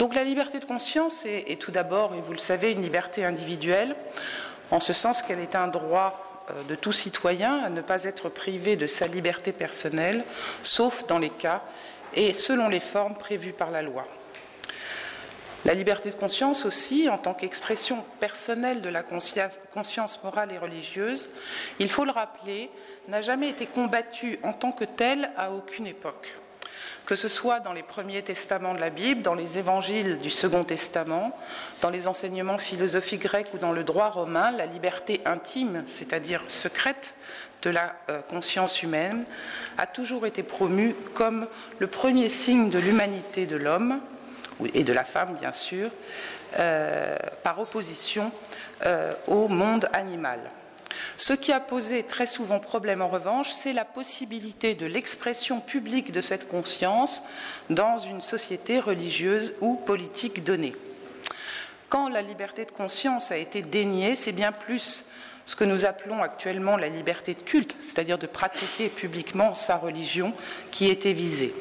Donc la liberté de conscience est, tout d'abord, et vous le savez, une liberté individuelle, en ce sens qu'elle est un droit euh, de tout citoyen à ne pas être privé de sa liberté personnelle, sauf dans les cas et selon les formes prévues par la loi. La liberté de conscience aussi, en tant qu'expression personnelle de la conscience morale et religieuse, il faut le rappeler, n'a jamais été combattue en tant que telle à aucune époque que ce soit dans les premiers testaments de la Bible, dans les évangiles du Second Testament, dans les enseignements philosophiques grecs ou dans le droit romain, la liberté intime, c'est-à-dire secrète de la euh, conscience humaine, a toujours été promue comme le premier signe de l'humanité de l'homme, et de la femme bien sûr, euh, par opposition euh, au monde animal. Ce qui a posé très souvent problème en revanche, c'est la possibilité de l'expression publique de cette conscience dans une société religieuse ou politique donnée. Quand la liberté de conscience a été déniée, c'est bien plus ce que nous appelons actuellement la liberté de culte, c'est-à-dire de pratiquer publiquement sa religion, qui était visée.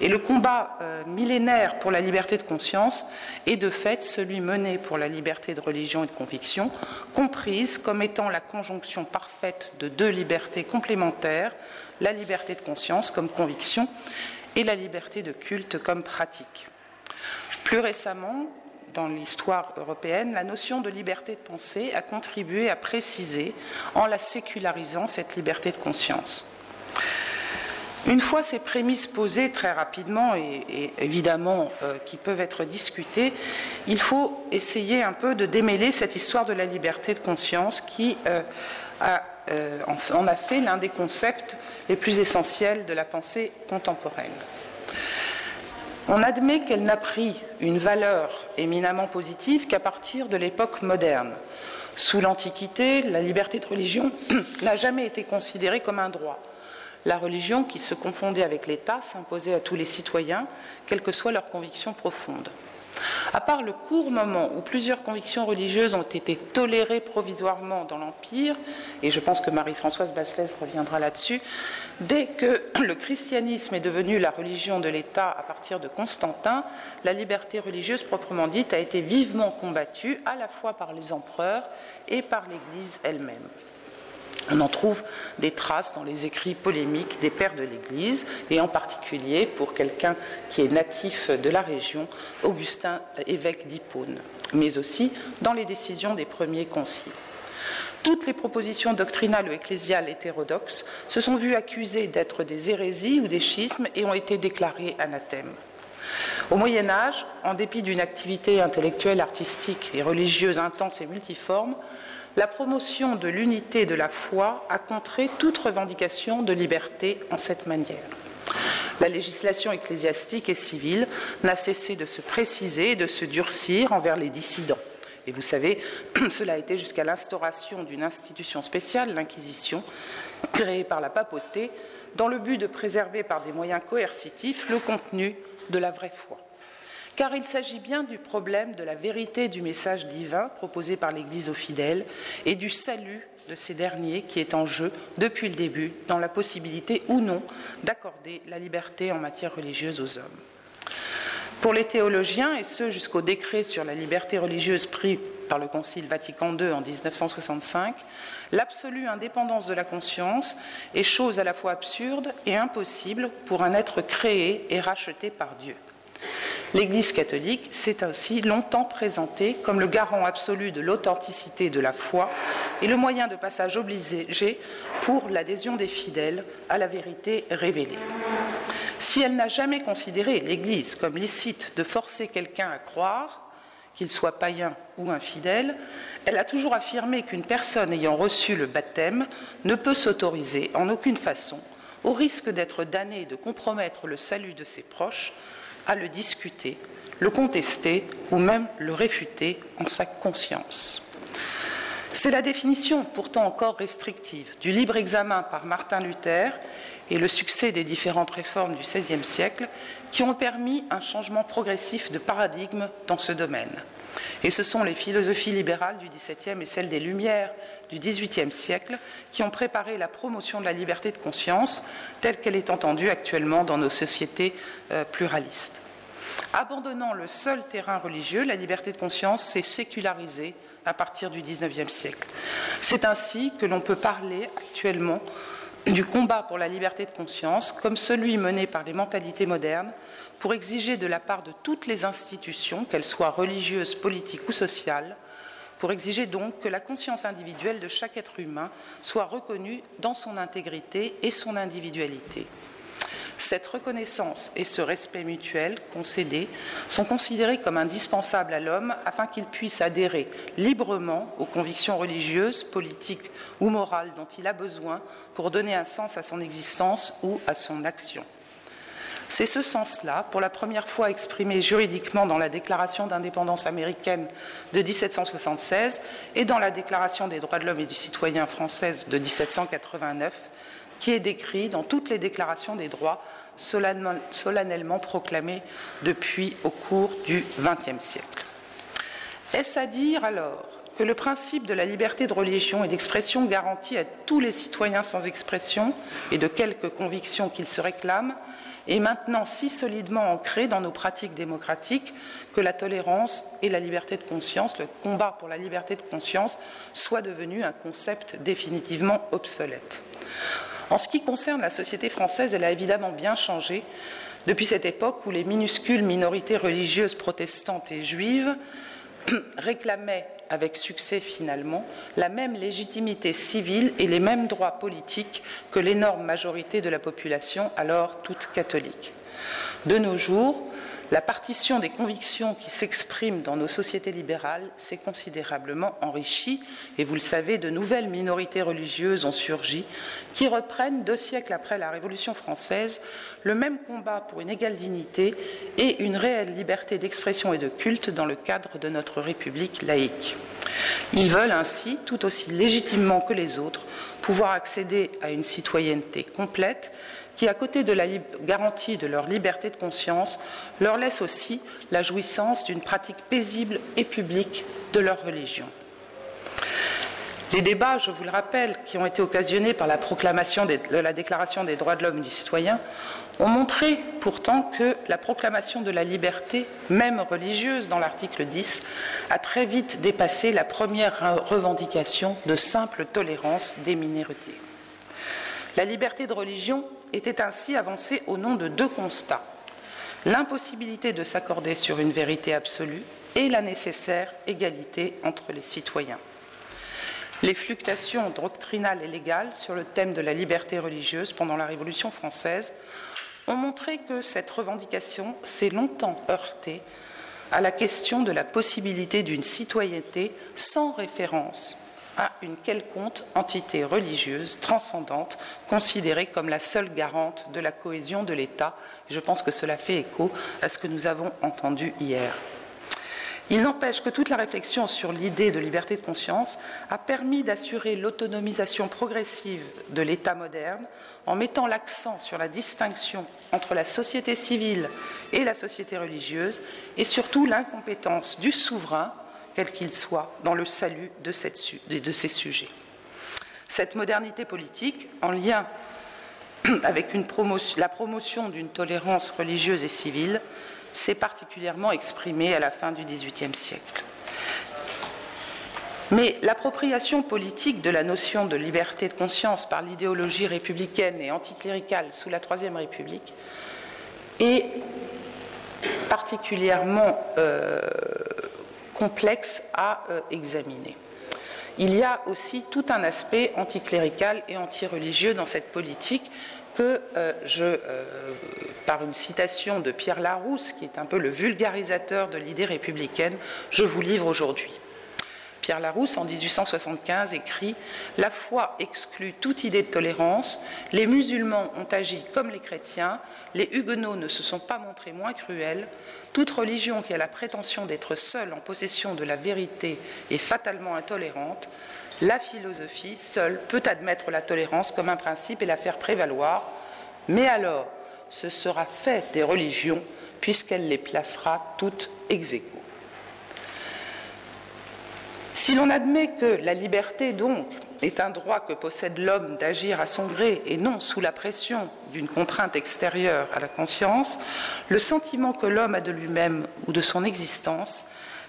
Et le combat euh, millénaire pour la liberté de conscience est de fait celui mené pour la liberté de religion et de conviction, comprise comme étant la conjonction parfaite de deux libertés complémentaires, la liberté de conscience comme conviction et la liberté de culte comme pratique. Plus récemment, dans l'histoire européenne, la notion de liberté de pensée a contribué à préciser, en la sécularisant, cette liberté de conscience. Une fois ces prémices posées très rapidement et, évidemment euh, qui peuvent être discutées, il faut essayer un peu de démêler cette histoire de la liberté de conscience qui euh, euh, en a fait l'un des concepts les plus essentiels de la pensée contemporaine. On admet qu'elle n'a pris une valeur éminemment positive qu'à partir de l'époque moderne. Sous l'Antiquité, la liberté de religion n'a jamais été considérée comme un droit. La religion, qui se confondait avec l'État, s'imposait à tous les citoyens, quelles que soient leurs convictions profondes. À part le court moment où plusieurs convictions religieuses ont été tolérées provisoirement dans l'Empire, et je pense que Marie-Françoise Basselès reviendra là-dessus, dès que le christianisme est devenu la religion de l'État à partir de Constantin, la liberté religieuse proprement dite a été vivement combattue à la fois par les empereurs et par l'Église elle-même. On en trouve des traces dans les écrits polémiques des pères de l'Église, et en particulier pour quelqu'un qui est natif de la région, Augustin, évêque d'Hippone, mais aussi dans les décisions des premiers conciles. Toutes les propositions doctrinales ou ecclésiales hétérodoxes se sont vues accusées d'être des hérésies ou des schismes et ont été déclarées anathèmes. Au Moyen Âge, en dépit d'une activité intellectuelle, artistique et religieuse intense et multiforme, la promotion de l'unité de la foi a contré toute revendication de liberté en cette manière. La législation ecclésiastique et civile n'a cessé de se préciser et de se durcir envers les dissidents. Et vous savez, cela a été jusqu'à l'instauration d'une institution spéciale, l'Inquisition, créée par la papauté, dans le but de préserver par des moyens coercitifs le contenu de la vraie foi car il s'agit bien du problème de la vérité du message divin proposé par l'Église aux fidèles et du salut de ces derniers qui est en jeu depuis le début dans la possibilité ou non d'accorder la liberté en matière religieuse aux hommes. Pour les théologiens, et ce jusqu'au décret sur la liberté religieuse pris par le Concile Vatican II en 1965, l'absolue indépendance de la conscience est chose à la fois absurde et impossible pour un être créé et racheté par Dieu. L'Église catholique s'est ainsi longtemps présentée comme le garant absolu de l'authenticité de la foi et le moyen de passage obligé pour l'adhésion des fidèles à la vérité révélée. Si elle n'a jamais considéré l'Église comme licite de forcer quelqu'un à croire, qu'il soit païen ou infidèle, elle a toujours affirmé qu'une personne ayant reçu le baptême ne peut s'autoriser en aucune façon, au risque d'être damnée et de compromettre le salut de ses proches, à le discuter, le contester ou même le réfuter en sa conscience. C'est la définition, pourtant encore restrictive, du libre examen par Martin Luther et le succès des différentes réformes du XVIe siècle qui ont permis un changement progressif de paradigme dans ce domaine. Et ce sont les philosophies libérales du XVIIe et celles des Lumières du XVIIIe siècle qui ont préparé la promotion de la liberté de conscience telle qu'elle est entendue actuellement dans nos sociétés euh, pluralistes. Abandonnant le seul terrain religieux, la liberté de conscience s'est sécularisée à partir du XIXe siècle. C'est ainsi que l'on peut parler actuellement du combat pour la liberté de conscience comme celui mené par les mentalités modernes pour exiger de la part de toutes les institutions, qu'elles soient religieuses, politiques ou sociales, pour exiger donc que la conscience individuelle de chaque être humain soit reconnue dans son intégrité et son individualité. Cette reconnaissance et ce respect mutuel concédé sont considérés comme indispensables à l'homme afin qu'il puisse adhérer librement aux convictions religieuses, politiques ou morales dont il a besoin pour donner un sens à son existence ou à son action. C'est ce sens-là, pour la première fois exprimé juridiquement dans la Déclaration d'indépendance américaine de 1776 et dans la Déclaration des droits de l'homme et du citoyen française de 1789, qui est décrit dans toutes les déclarations des droits solennellement proclamées depuis au cours du XXe siècle. Est-ce à dire alors que le principe de la liberté de religion et d'expression garantit à tous les citoyens sans expression et de quelque conviction qu'ils se réclament est maintenant si solidement ancré dans nos pratiques démocratiques que la tolérance et la liberté de conscience, le combat pour la liberté de conscience, soit devenu un concept définitivement obsolète? En ce qui concerne la société française, elle a évidemment bien changé depuis cette époque où les minuscules minorités religieuses protestantes et juives réclamaient avec succès finalement, la même légitimité civile et les mêmes droits politiques que l'énorme majorité de la population, alors toute catholique. De nos jours, la partition des convictions qui s'expriment dans nos sociétés libérales s'est considérablement enrichie et vous le savez, de nouvelles minorités religieuses ont surgi qui reprennent deux siècles après la Révolution française le même combat pour une égale dignité et une réelle liberté d'expression et de culte dans le cadre de notre République laïque. Ils veulent ainsi, tout aussi légitimement que les autres, pouvoir accéder à une citoyenneté complète qui, à côté de la garantie de leur liberté de conscience, leur laisse aussi la jouissance d'une pratique paisible et publique de leur religion. Les débats, je vous le rappelle, qui ont été occasionnés par la proclamation de la Déclaration des droits de l'homme du citoyen, ont montré pourtant que la proclamation de la liberté, même religieuse dans l'article 10, a très vite dépassé la première revendication de simple tolérance des minorités. La liberté de religion était ainsi avancée au nom de deux constats l'impossibilité de s'accorder sur une vérité absolue et la nécessaire égalité entre les citoyens. Les fluctuations doctrinales et légales sur le thème de la liberté religieuse pendant la Révolution française ont montré que cette revendication s'est longtemps heurtée à la question de la possibilité d'une citoyenneté sans référence à une quelconque entité religieuse transcendante considérée comme la seule garante de la cohésion de l'État. Je pense que cela fait écho à ce que nous avons entendu hier. Il n'empêche que toute la réflexion sur l'idée de liberté de conscience a permis d'assurer l'autonomisation progressive de l'État moderne en mettant l'accent sur la distinction entre la société civile et la société religieuse et surtout l'incompétence du souverain quel qu'il soit, dans le salut de, ces sujets. Cette modernité politique, en lien avec la promotion d'une tolérance religieuse et civile, s'est particulièrement exprimée à la fin du XVIIIe siècle. Mais l'appropriation politique de la notion de liberté de conscience par l'idéologie républicaine et anticléricale sous la Troisième République est particulièrement euh, complexe à euh, examiner. Il y a aussi tout un aspect anticlérical et antireligieux dans cette politique que euh, je, euh, par une citation de Pierre Larousse, qui est un peu le vulgarisateur de l'idée républicaine, je vous livre aujourd'hui. Pierre Larousse, en 1875, écrit La foi exclut toute idée de tolérance. Les musulmans ont agi comme les chrétiens. Les huguenots ne se sont pas montrés moins cruels. Toute religion qui a la prétention d'être seule en possession de la vérité est fatalement intolérante. La philosophie seule peut admettre la tolérance comme un principe et la faire prévaloir. Mais alors, ce sera fait des religions puisqu'elle les placera toutes ex si l'on admet que la liberté, donc, est un droit que possède l'homme d'agir à son gré et non sous la pression d'une contrainte extérieure à la conscience, le sentiment que l'homme a de lui-même ou de son existence,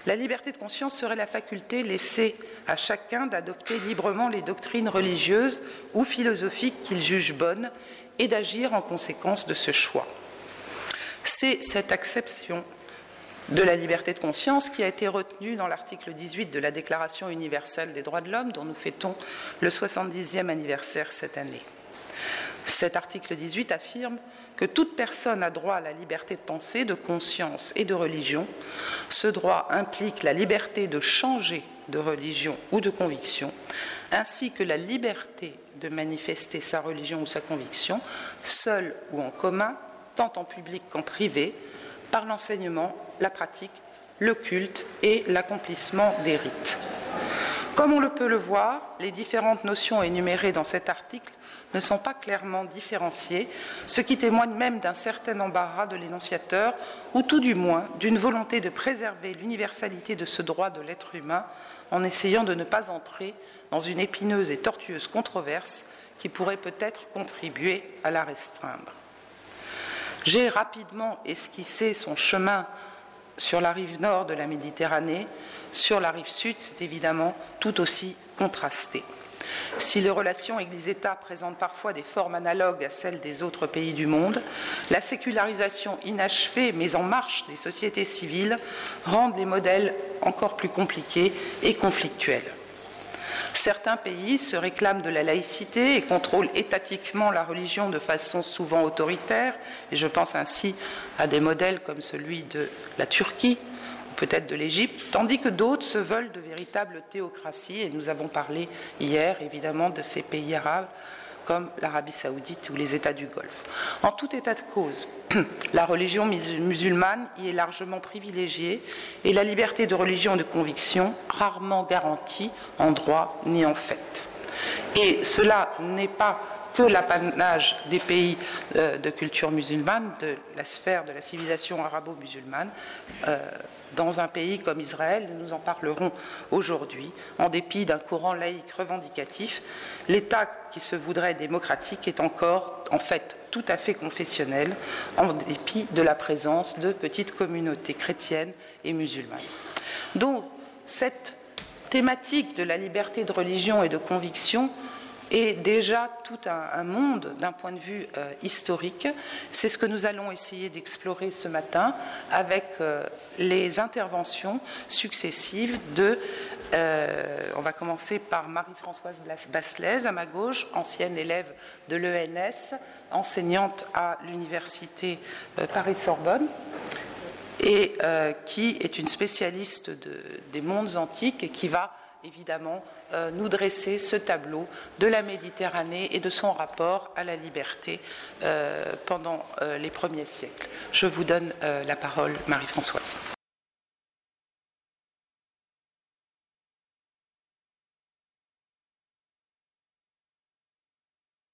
la liberté de conscience serait la faculté laissée à chacun d'adopter librement les doctrines religieuses ou philosophiques qu'il juge bonnes et d'agir en conséquence de ce choix. C'est cette acception de la liberté de conscience qui a été retenue dans l'article 18 de la Déclaration universelle des droits de l'homme dont nous fêtons le 70e anniversaire cette année. Cet article 18 affirme que toute personne a droit à la liberté de pensée, de conscience et de religion. Ce droit implique la liberté de changer de religion ou de conviction, ainsi que la liberté de manifester sa religion ou sa conviction, seule ou en commun, tant en public qu'en privé, par l'enseignement, la pratique, le culte et l'accomplissement des rites. Comme on le peut le voir, les différentes notions énumérées dans cet article ne sont pas clairement différenciées, ce qui témoigne même d'un certain embarras de l'énonciateur, ou tout du moins d'une volonté de préserver l'universalité de ce droit de l'être humain en essayant de ne pas entrer dans une épineuse et tortueuse controverse qui pourrait peut-être contribuer à la restreindre. J'ai rapidement esquissé son chemin sur la rive nord de la Méditerranée, sur la rive sud, c'est évidemment tout aussi contrasté. Si les relations Église-État présentent parfois des formes analogues à celles des autres pays du monde, la sécularisation inachevée mais en marche des sociétés civiles rendent les modèles encore plus compliqués et conflictuels. Certains pays se réclament de la laïcité et contrôlent étatiquement la religion de façon souvent autoritaire, et je pense ainsi à des modèles comme celui de la Turquie, ou peut-être de l'Égypte, tandis que d'autres se veulent de véritables théocraties, et nous avons parlé hier évidemment de ces pays arabes comme l'Arabie saoudite ou les États du Golfe. En tout état de cause, la religion musulmane y est largement privilégiée et la liberté de religion et de conviction rarement garantie en droit ni en fait. Et cela n'est pas que l'apanage des pays euh, de culture musulmane, de la sphère de la civilisation arabo-musulmane. Euh, dans un pays comme Israël, nous en parlerons aujourd'hui, en dépit d'un courant laïque revendicatif, l'État qui se voudrait démocratique est encore en fait tout à fait confessionnel, en dépit de la présence de petites communautés chrétiennes et musulmanes. Donc cette thématique de la liberté de religion et de conviction est déjà tout un, monde d'un point de vue euh, historique. C'est ce que nous allons essayer d'explorer ce matin avec euh, les interventions successives de euh, on va commencer par Marie-Françoise Basselès, à ma gauche, ancienne élève de l'ENS, enseignante à l'université Paris-Sorbonne, et qui est une spécialiste des mondes antiques et qui va évidemment euh, nous dresser ce tableau de la Méditerranée et de son rapport à la liberté euh, pendant euh, les premiers siècles. Je vous donne la parole, Marie-Françoise.